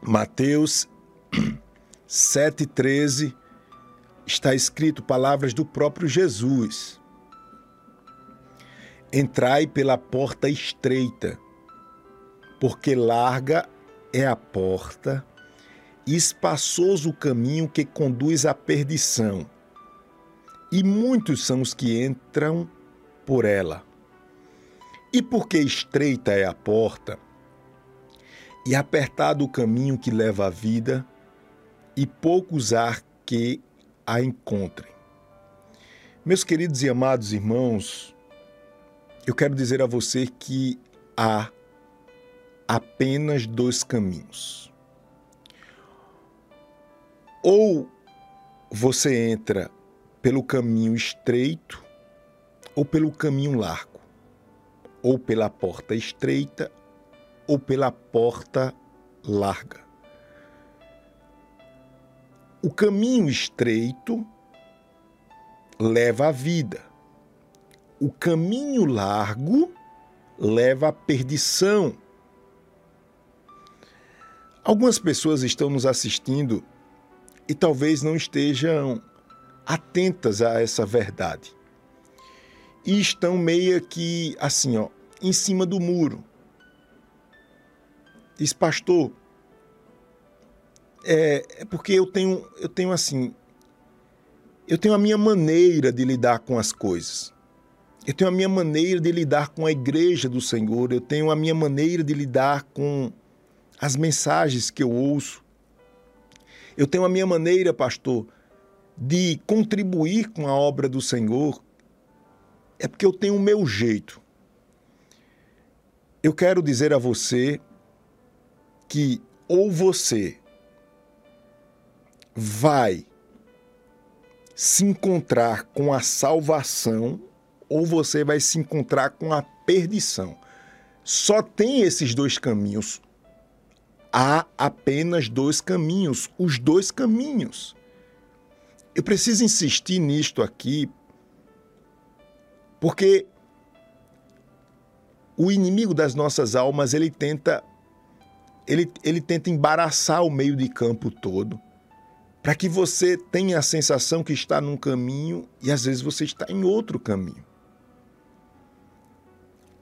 Mateus 7,13 está escrito palavras do próprio Jesus. Entrai pela porta estreita, porque larga é a porta e espaçoso o caminho que conduz à perdição, e muitos são os que entram por ela. E porque estreita é a porta, e apertado o caminho que leva à vida, e poucos há que a encontrem. Meus queridos e amados irmãos, eu quero dizer a você que há apenas dois caminhos. Ou você entra pelo caminho estreito ou pelo caminho largo, ou pela porta estreita ou pela porta larga. O caminho estreito leva à vida. O caminho largo leva à perdição. Algumas pessoas estão nos assistindo e talvez não estejam atentas a essa verdade. E estão meio que assim, ó, em cima do muro. Diz, pastor, é, é porque eu tenho, eu tenho assim, eu tenho a minha maneira de lidar com as coisas. Eu tenho a minha maneira de lidar com a igreja do Senhor, eu tenho a minha maneira de lidar com as mensagens que eu ouço. Eu tenho a minha maneira, pastor, de contribuir com a obra do Senhor. É porque eu tenho o meu jeito. Eu quero dizer a você que ou você vai se encontrar com a salvação ou você vai se encontrar com a perdição. Só tem esses dois caminhos. Há apenas dois caminhos, os dois caminhos. Eu preciso insistir nisto aqui, porque o inimigo das nossas almas, ele tenta ele, ele tenta embaraçar o meio de campo todo para que você tenha a sensação que está num caminho e às vezes você está em outro caminho.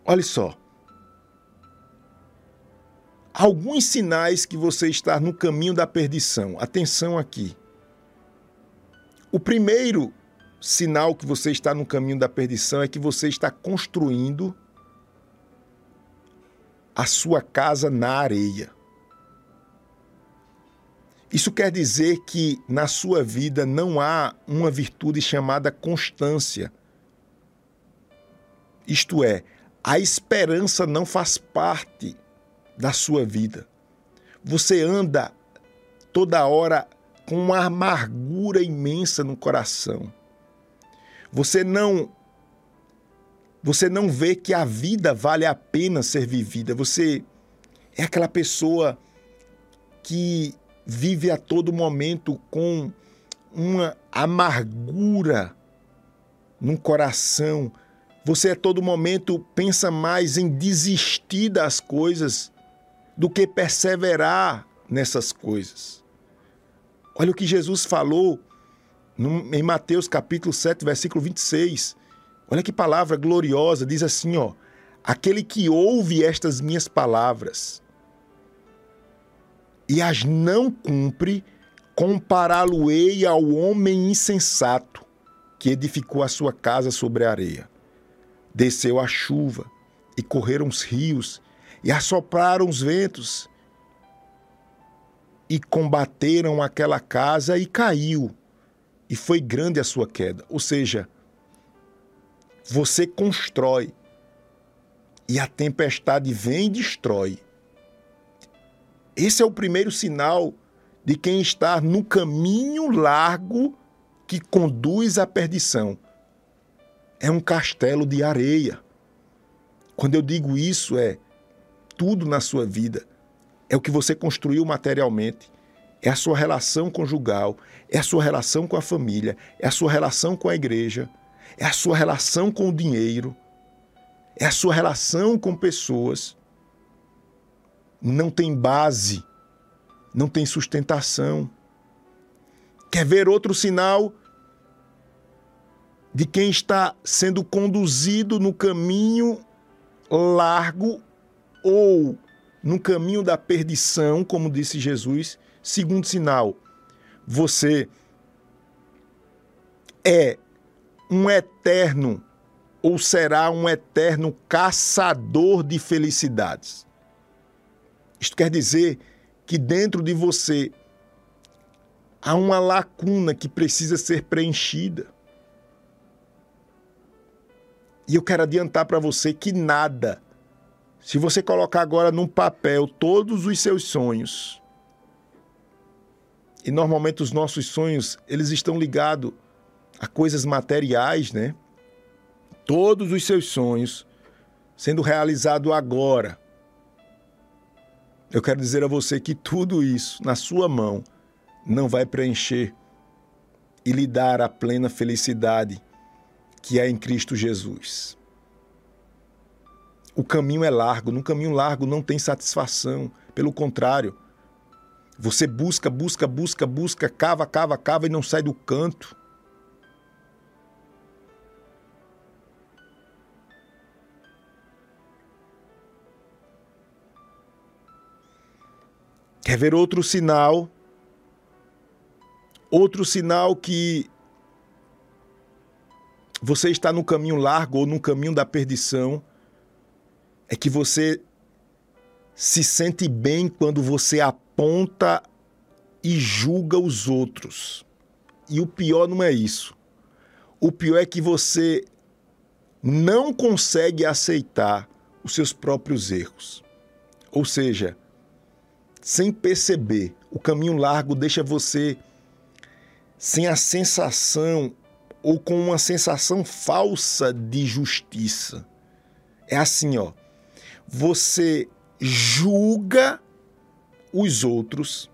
Olha só. Alguns sinais que você está no caminho da perdição. Atenção aqui. O primeiro sinal que você está no caminho da perdição é que você está construindo a sua casa na areia. Isso quer dizer que na sua vida não há uma virtude chamada constância. Isto é, a esperança não faz parte da sua vida. Você anda toda hora com uma amargura imensa no coração. Você não você não vê que a vida vale a pena ser vivida. Você é aquela pessoa que vive a todo momento com uma amargura no coração. Você a todo momento pensa mais em desistir das coisas do que perseverar nessas coisas. Olha o que Jesus falou em Mateus capítulo 7, versículo 26. Olha que palavra gloriosa, diz assim, ó: Aquele que ouve estas minhas palavras e as não cumpre, compará-lo-ei ao homem insensato que edificou a sua casa sobre a areia. Desceu a chuva, e correram os rios, e assopraram os ventos, e combateram aquela casa, e caiu, e foi grande a sua queda. Ou seja, você constrói, e a tempestade vem e destrói. Esse é o primeiro sinal de quem está no caminho largo que conduz à perdição. É um castelo de areia. Quando eu digo isso, é tudo na sua vida. É o que você construiu materialmente. É a sua relação conjugal, é a sua relação com a família, é a sua relação com a igreja, é a sua relação com o dinheiro, é a sua relação com pessoas não tem base, não tem sustentação. Quer ver outro sinal de quem está sendo conduzido no caminho largo ou no caminho da perdição, como disse Jesus? Segundo sinal, você é um eterno ou será um eterno caçador de felicidades. Isto quer dizer que dentro de você há uma lacuna que precisa ser preenchida. E eu quero adiantar para você que nada, se você colocar agora num papel todos os seus sonhos, e normalmente os nossos sonhos, eles estão ligados a coisas materiais, né? Todos os seus sonhos sendo realizados agora. Eu quero dizer a você que tudo isso na sua mão não vai preencher e lhe dar a plena felicidade que é em Cristo Jesus. O caminho é largo, no caminho largo não tem satisfação, pelo contrário. Você busca, busca, busca, busca, cava, cava, cava e não sai do canto. Quer ver outro sinal? Outro sinal que você está no caminho largo ou no caminho da perdição é que você se sente bem quando você aponta e julga os outros. E o pior não é isso. O pior é que você não consegue aceitar os seus próprios erros. Ou seja, sem perceber. O caminho largo deixa você sem a sensação ou com uma sensação falsa de justiça. É assim, ó. Você julga os outros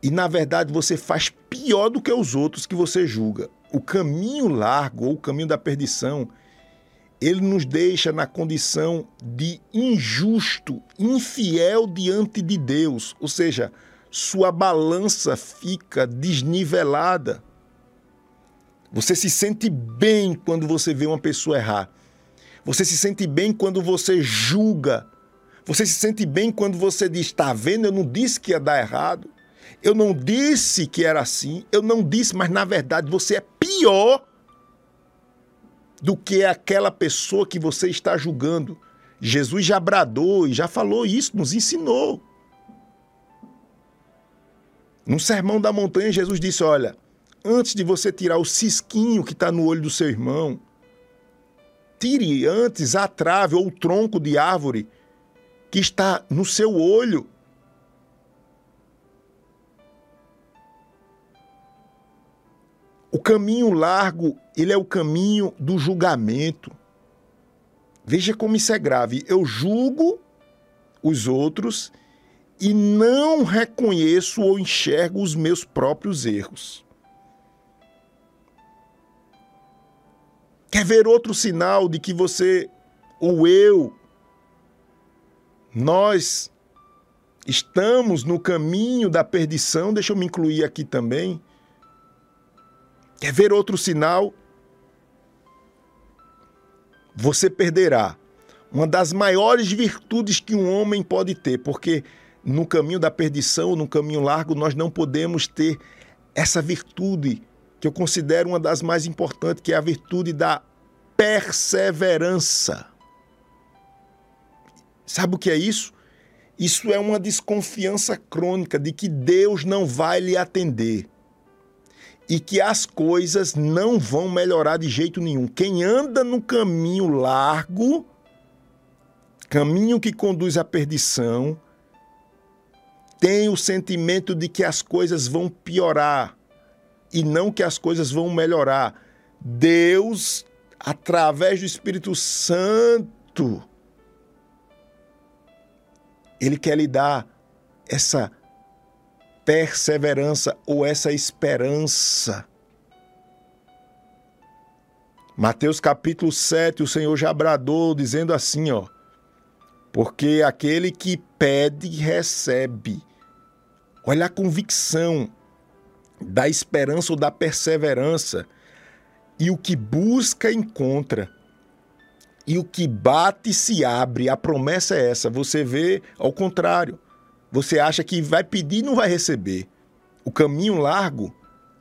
e na verdade você faz pior do que os outros que você julga. O caminho largo ou o caminho da perdição ele nos deixa na condição de injusto, infiel diante de Deus, ou seja, sua balança fica desnivelada. Você se sente bem quando você vê uma pessoa errar. Você se sente bem quando você julga. Você se sente bem quando você diz: está vendo? Eu não disse que ia dar errado. Eu não disse que era assim. Eu não disse, mas na verdade você é pior do que aquela pessoa que você está julgando. Jesus já bradou e já falou isso, nos ensinou. No Sermão da Montanha, Jesus disse: Olha, antes de você tirar o cisquinho que está no olho do seu irmão, tire antes a trave ou o tronco de árvore que está no seu olho. O caminho largo, ele é o caminho do julgamento. Veja como isso é grave. Eu julgo os outros e não reconheço ou enxergo os meus próprios erros. Quer ver outro sinal de que você ou eu, nós estamos no caminho da perdição? Deixa eu me incluir aqui também. Quer ver outro sinal? Você perderá uma das maiores virtudes que um homem pode ter, porque no caminho da perdição, no caminho largo, nós não podemos ter essa virtude que eu considero uma das mais importantes, que é a virtude da perseverança. Sabe o que é isso? Isso é uma desconfiança crônica de que Deus não vai lhe atender e que as coisas não vão melhorar de jeito nenhum. Quem anda no caminho largo, caminho que conduz à perdição, tem o sentimento de que as coisas vão piorar e não que as coisas vão melhorar. Deus, através do Espírito Santo, ele quer lhe dar essa perseverança ou essa esperança. Mateus capítulo 7, o Senhor já bradou dizendo assim, ó: Porque aquele que pede recebe, Olha a convicção da esperança ou da perseverança. E o que busca, encontra. E o que bate, se abre. A promessa é essa. Você vê ao contrário. Você acha que vai pedir e não vai receber. O caminho largo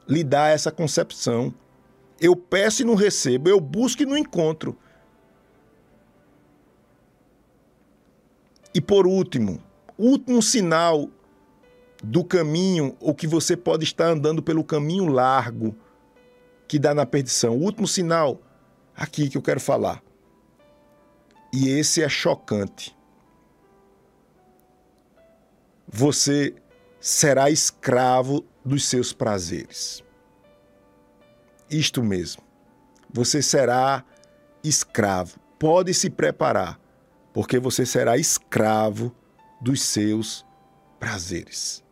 lhe dá essa concepção. Eu peço e não recebo, eu busco e não encontro. E por último, último sinal do caminho, ou que você pode estar andando pelo caminho largo que dá na perdição. O último sinal aqui que eu quero falar. E esse é chocante. Você será escravo dos seus prazeres. Isto mesmo. Você será escravo. Pode se preparar, porque você será escravo dos seus prazeres.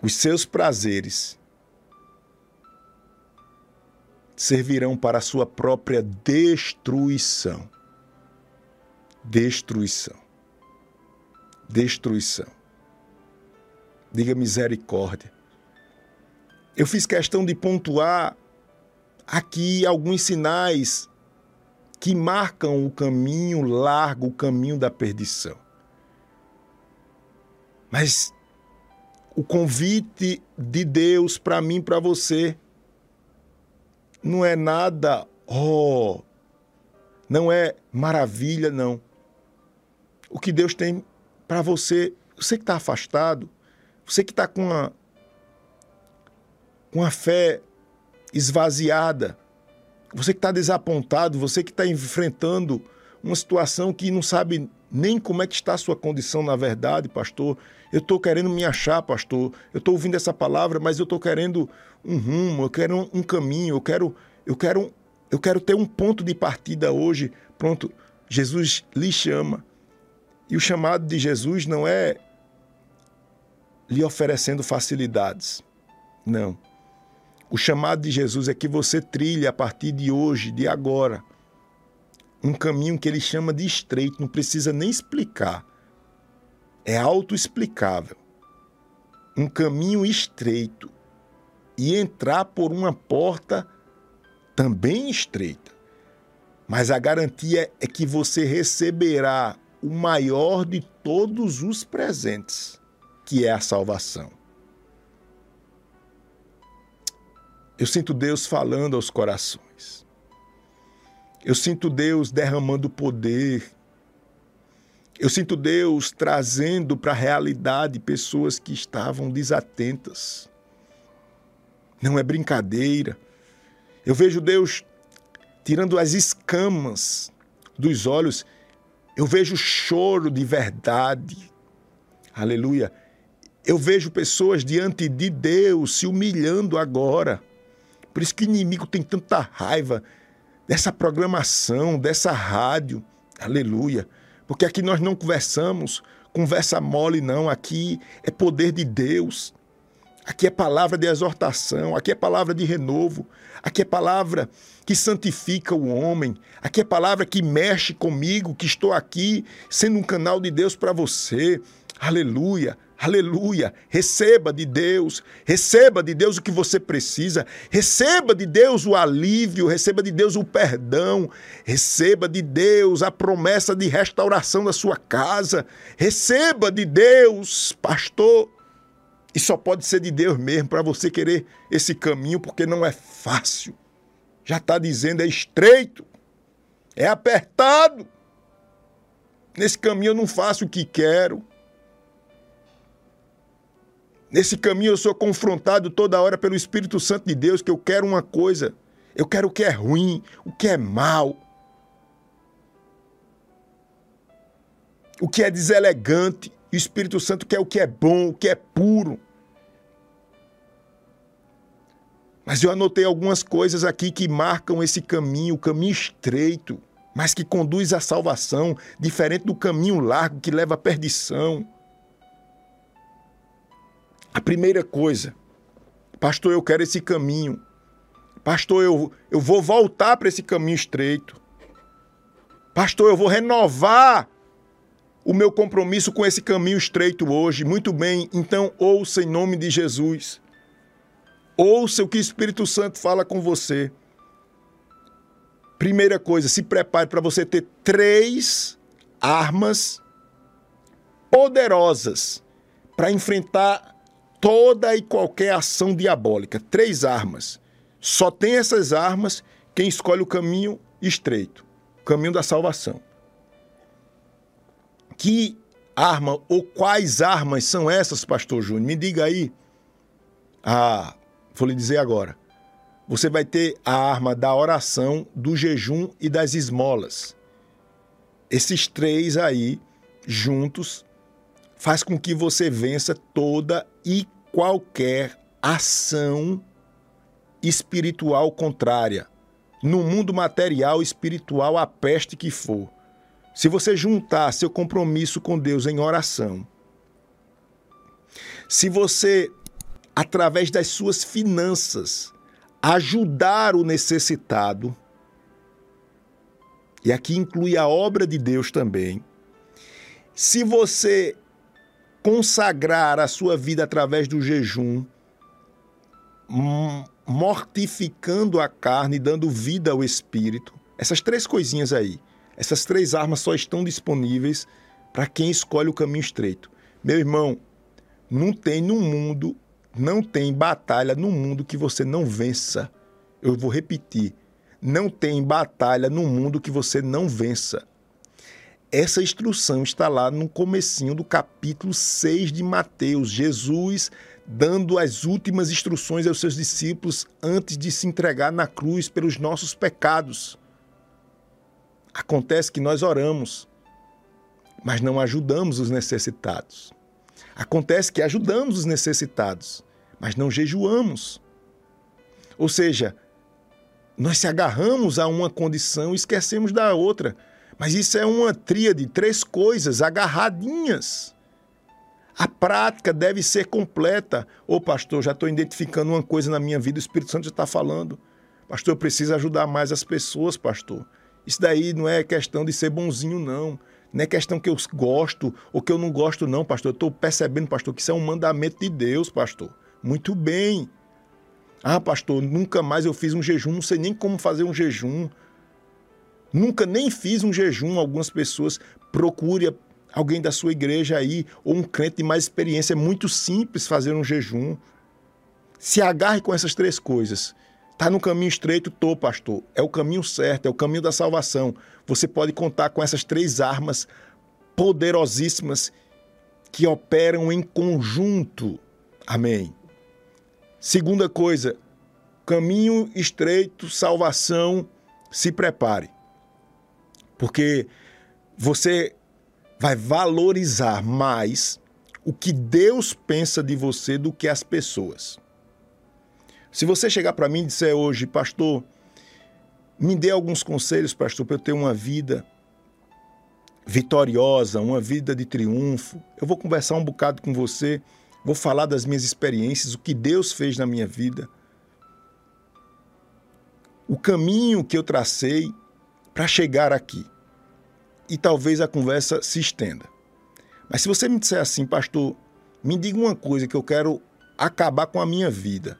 Os seus prazeres servirão para a sua própria destruição. Destruição. Destruição. Diga misericórdia. Eu fiz questão de pontuar aqui alguns sinais que marcam o caminho largo, o caminho da perdição. Mas o convite de Deus para mim, para você, não é nada, oh, não é maravilha, não. O que Deus tem para você, você que está afastado, você que está com a, com a fé esvaziada, você que está desapontado, você que está enfrentando uma situação que não sabe nem como é que está a sua condição na verdade, pastor. Eu estou querendo me achar, pastor. Eu estou ouvindo essa palavra, mas eu estou querendo um rumo, eu quero um, caminho, eu quero, eu quero, eu quero ter um ponto de partida hoje. Pronto, Jesus lhe chama. E o chamado de Jesus não é lhe oferecendo facilidades. Não. O chamado de Jesus é que você trilhe a partir de hoje, de agora, um caminho que ele chama de estreito, não precisa nem explicar. É autoexplicável. Um caminho estreito e entrar por uma porta também estreita. Mas a garantia é que você receberá o maior de todos os presentes, que é a salvação. Eu sinto Deus falando aos corações. Eu sinto Deus derramando poder. Eu sinto Deus trazendo para a realidade pessoas que estavam desatentas. Não é brincadeira. Eu vejo Deus tirando as escamas dos olhos. Eu vejo choro de verdade. Aleluia. Eu vejo pessoas diante de Deus se humilhando agora. Por isso que o inimigo tem tanta raiva dessa programação, dessa rádio. Aleluia. Porque aqui nós não conversamos conversa mole, não. Aqui é poder de Deus. Aqui é palavra de exortação, aqui é palavra de renovo, aqui é palavra que santifica o homem, aqui é palavra que mexe comigo, que estou aqui sendo um canal de Deus para você. Aleluia. Aleluia! Receba de Deus, receba de Deus o que você precisa, receba de Deus o alívio, receba de Deus o perdão, receba de Deus a promessa de restauração da sua casa, receba de Deus, pastor. E só pode ser de Deus mesmo para você querer esse caminho, porque não é fácil. Já está dizendo, é estreito, é apertado. Nesse caminho eu não faço o que quero. Nesse caminho eu sou confrontado toda hora pelo Espírito Santo de Deus que eu quero uma coisa. Eu quero o que é ruim, o que é mal. O que é deselegante. O Espírito Santo quer o que é bom, o que é puro. Mas eu anotei algumas coisas aqui que marcam esse caminho, o caminho estreito, mas que conduz à salvação, diferente do caminho largo que leva à perdição. A primeira coisa, pastor, eu quero esse caminho. Pastor, eu, eu vou voltar para esse caminho estreito. Pastor, eu vou renovar o meu compromisso com esse caminho estreito hoje. Muito bem, então ouça em nome de Jesus. Ouça o que o Espírito Santo fala com você. Primeira coisa, se prepare para você ter três armas poderosas para enfrentar toda e qualquer ação diabólica. Três armas. Só tem essas armas quem escolhe o caminho estreito, o caminho da salvação. Que arma ou quais armas são essas, pastor Júnior? Me diga aí. Ah, vou lhe dizer agora. Você vai ter a arma da oração, do jejum e das esmolas. Esses três aí, juntos, faz com que você vença toda e qualquer ação espiritual contrária. No mundo material, espiritual, a peste que for. Se você juntar seu compromisso com Deus em oração, se você, através das suas finanças, ajudar o necessitado, e aqui inclui a obra de Deus também, se você consagrar a sua vida através do jejum, mortificando a carne, dando vida ao espírito. Essas três coisinhas aí, essas três armas só estão disponíveis para quem escolhe o caminho estreito. Meu irmão, não tem no mundo, não tem batalha no mundo que você não vença. Eu vou repetir. Não tem batalha no mundo que você não vença. Essa instrução está lá no comecinho do capítulo 6 de Mateus. Jesus dando as últimas instruções aos seus discípulos antes de se entregar na cruz pelos nossos pecados. Acontece que nós oramos, mas não ajudamos os necessitados. Acontece que ajudamos os necessitados, mas não jejuamos. Ou seja, nós se agarramos a uma condição e esquecemos da outra. Mas isso é uma tríade, três coisas agarradinhas. A prática deve ser completa. Ô pastor, já estou identificando uma coisa na minha vida, o Espírito Santo já está falando. Pastor, eu preciso ajudar mais as pessoas, pastor. Isso daí não é questão de ser bonzinho, não. Não é questão que eu gosto ou que eu não gosto, não, pastor. Eu estou percebendo, pastor, que isso é um mandamento de Deus, pastor. Muito bem. Ah, pastor, nunca mais eu fiz um jejum, não sei nem como fazer um jejum. Nunca nem fiz um jejum. Algumas pessoas procure alguém da sua igreja aí, ou um crente de mais experiência. É muito simples fazer um jejum. Se agarre com essas três coisas. Está no caminho estreito, tô, pastor. É o caminho certo, é o caminho da salvação. Você pode contar com essas três armas poderosíssimas que operam em conjunto. Amém. Segunda coisa, caminho estreito, salvação, se prepare. Porque você vai valorizar mais o que Deus pensa de você do que as pessoas. Se você chegar para mim e disser hoje, pastor, me dê alguns conselhos, pastor, para eu ter uma vida vitoriosa, uma vida de triunfo. Eu vou conversar um bocado com você, vou falar das minhas experiências, o que Deus fez na minha vida, o caminho que eu tracei para chegar aqui e talvez a conversa se estenda. Mas se você me disser assim, pastor, me diga uma coisa que eu quero acabar com a minha vida.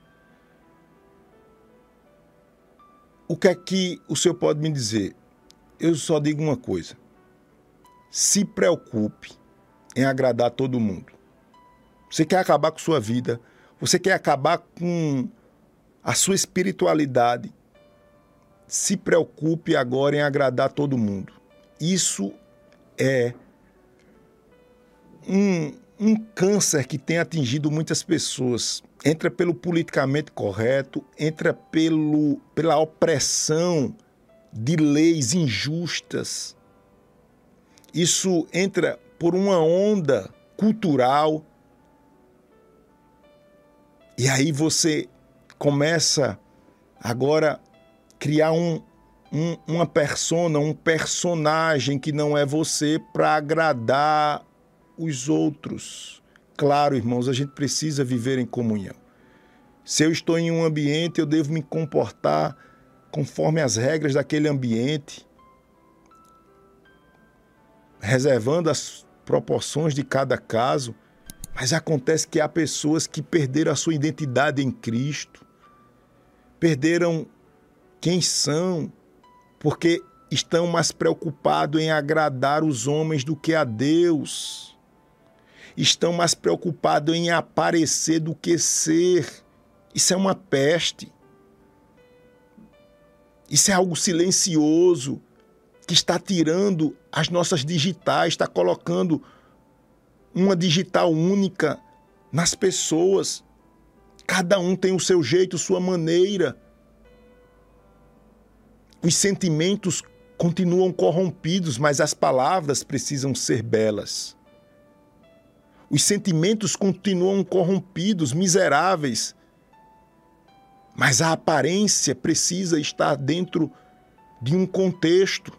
O que é que o senhor pode me dizer? Eu só digo uma coisa. Se preocupe em agradar todo mundo. Você quer acabar com sua vida, você quer acabar com a sua espiritualidade. Se preocupe agora em agradar todo mundo. Isso é um, um câncer que tem atingido muitas pessoas. Entra pelo politicamente correto, entra pelo, pela opressão de leis injustas. Isso entra por uma onda cultural. E aí você começa agora criar um, um, uma persona, um personagem que não é você para agradar os outros. Claro, irmãos, a gente precisa viver em comunhão. Se eu estou em um ambiente, eu devo me comportar conforme as regras daquele ambiente, reservando as proporções de cada caso, mas acontece que há pessoas que perderam a sua identidade em Cristo, perderam quem são, porque estão mais preocupados em agradar os homens do que a Deus. Estão mais preocupados em aparecer do que ser. Isso é uma peste. Isso é algo silencioso que está tirando as nossas digitais, está colocando uma digital única nas pessoas. Cada um tem o seu jeito, sua maneira. Os sentimentos continuam corrompidos, mas as palavras precisam ser belas. Os sentimentos continuam corrompidos, miseráveis, mas a aparência precisa estar dentro de um contexto.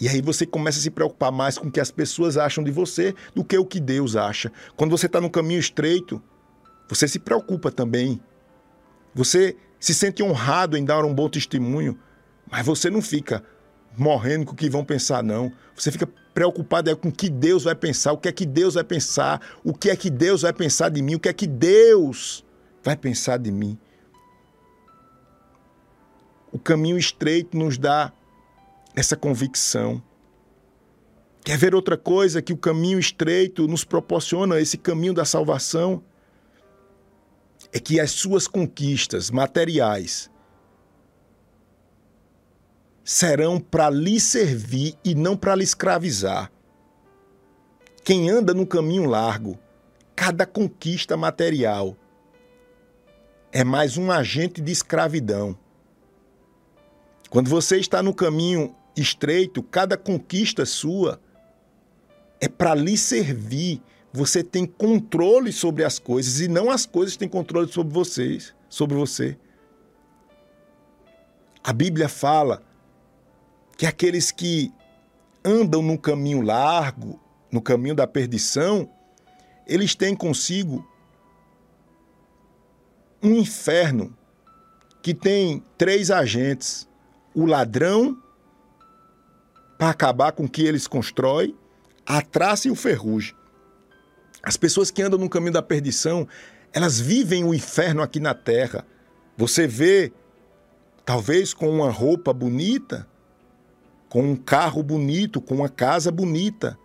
E aí você começa a se preocupar mais com o que as pessoas acham de você do que o que Deus acha. Quando você está no caminho estreito, você se preocupa também. Você se sente honrado em dar um bom testemunho, mas você não fica morrendo com o que vão pensar, não. Você fica preocupado com o que Deus vai pensar, o que é que Deus vai pensar, o que é que Deus vai pensar de mim, o que é que Deus vai pensar de mim. O caminho estreito nos dá essa convicção. Quer ver outra coisa que o caminho estreito nos proporciona, esse caminho da salvação? É que as suas conquistas materiais serão para lhe servir e não para lhe escravizar. Quem anda no caminho largo, cada conquista material é mais um agente de escravidão. Quando você está no caminho estreito, cada conquista sua é para lhe servir. Você tem controle sobre as coisas e não as coisas têm controle sobre vocês, sobre você. A Bíblia fala que aqueles que andam no caminho largo, no caminho da perdição, eles têm consigo um inferno que tem três agentes: o ladrão, para acabar com o que eles constroem, a traça e o ferrugem. As pessoas que andam no caminho da perdição, elas vivem o inferno aqui na terra. Você vê, talvez com uma roupa bonita, com um carro bonito, com uma casa bonita,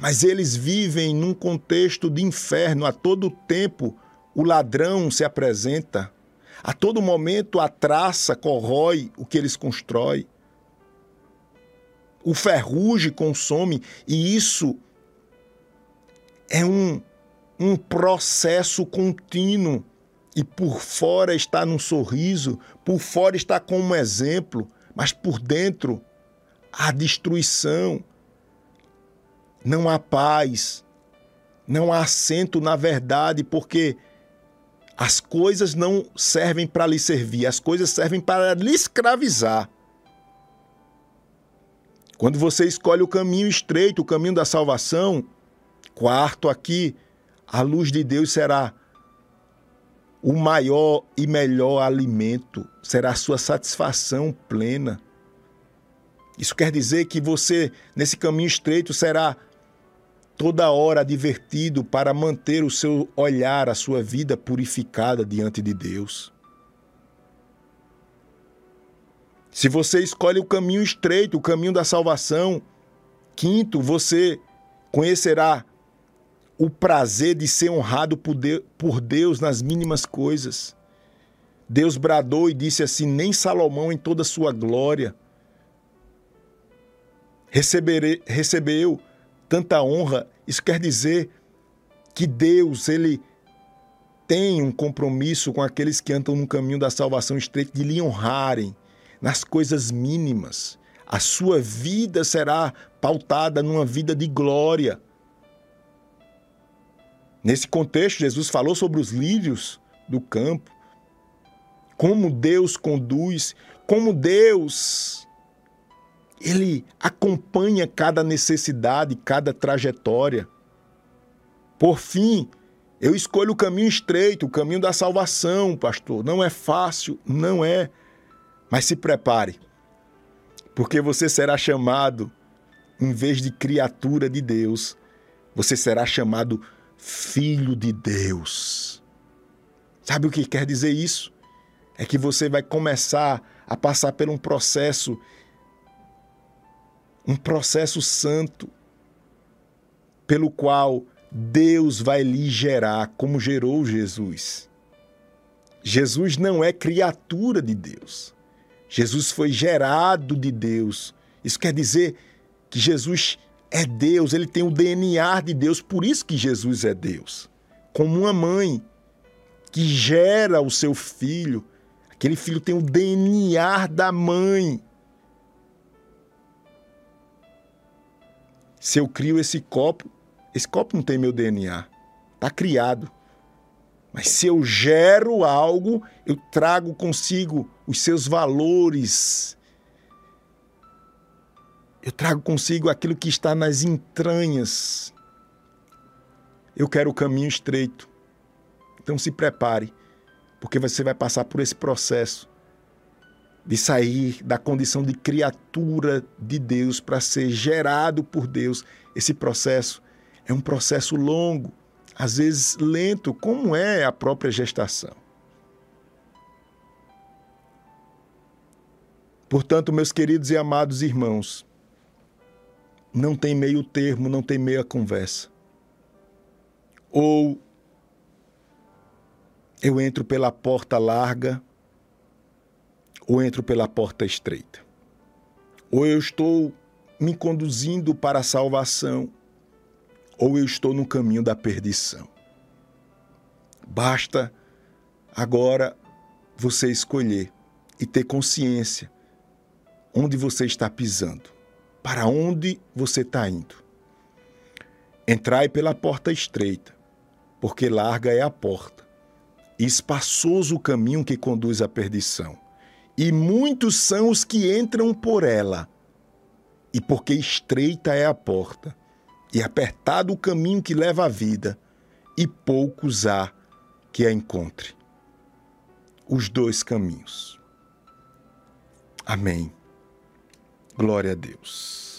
mas eles vivem num contexto de inferno. A todo tempo o ladrão se apresenta, a todo momento a traça corrói o que eles constroem o ferrugem consome, e isso é um, um processo contínuo. E por fora está num sorriso, por fora está como um exemplo, mas por dentro há destruição, não há paz, não há assento na verdade, porque as coisas não servem para lhe servir, as coisas servem para lhe escravizar. Quando você escolhe o caminho estreito, o caminho da salvação, quarto aqui, a luz de Deus será o maior e melhor alimento, será a sua satisfação plena. Isso quer dizer que você, nesse caminho estreito, será toda hora advertido para manter o seu olhar, a sua vida purificada diante de Deus. Se você escolhe o caminho estreito, o caminho da salvação, quinto, você conhecerá o prazer de ser honrado por Deus nas mínimas coisas. Deus bradou e disse assim: Nem Salomão, em toda sua glória, recebeu tanta honra. Isso quer dizer que Deus, ele tem um compromisso com aqueles que andam no caminho da salvação estreito de lhe honrarem nas coisas mínimas. A sua vida será pautada numa vida de glória. Nesse contexto, Jesus falou sobre os lírios do campo, como Deus conduz, como Deus ele acompanha cada necessidade, cada trajetória. Por fim, eu escolho o caminho estreito, o caminho da salvação, pastor. Não é fácil, não é. Mas se prepare, porque você será chamado, em vez de criatura de Deus, Você será chamado filho de Deus. Sabe o que quer dizer isso? É que você vai começar a passar por um processo, um processo santo, pelo qual Deus vai lhe gerar, como gerou Jesus. Jesus não é criatura de Deus. Jesus foi gerado de Deus. Isso quer dizer que Jesus é Deus, ele tem o DNA de Deus, por isso que Jesus é Deus. Como uma mãe que gera o seu filho, aquele filho tem o DNA da mãe. Se eu crio esse copo, esse copo não tem meu DNA, está criado. Mas se eu gero algo, eu trago consigo os seus valores. Eu trago consigo aquilo que está nas entranhas. Eu quero o caminho estreito. Então se prepare, porque você vai passar por esse processo de sair da condição de criatura de Deus para ser gerado por Deus. Esse processo é um processo longo às vezes lento, como é a própria gestação. Portanto, meus queridos e amados irmãos, não tem meio termo, não tem meia conversa. Ou eu entro pela porta larga, ou entro pela porta estreita. Ou eu estou me conduzindo para a salvação, ou eu estou no caminho da perdição. Basta agora você escolher e ter consciência onde você está pisando, para onde você está indo. Entrai pela porta estreita, porque larga é a porta, e espaçoso o caminho que conduz à perdição, e muitos são os que entram por ela. E porque estreita é a porta, e apertado o caminho que leva à vida, e poucos há que a encontre. Os dois caminhos. Amém. Glória a Deus.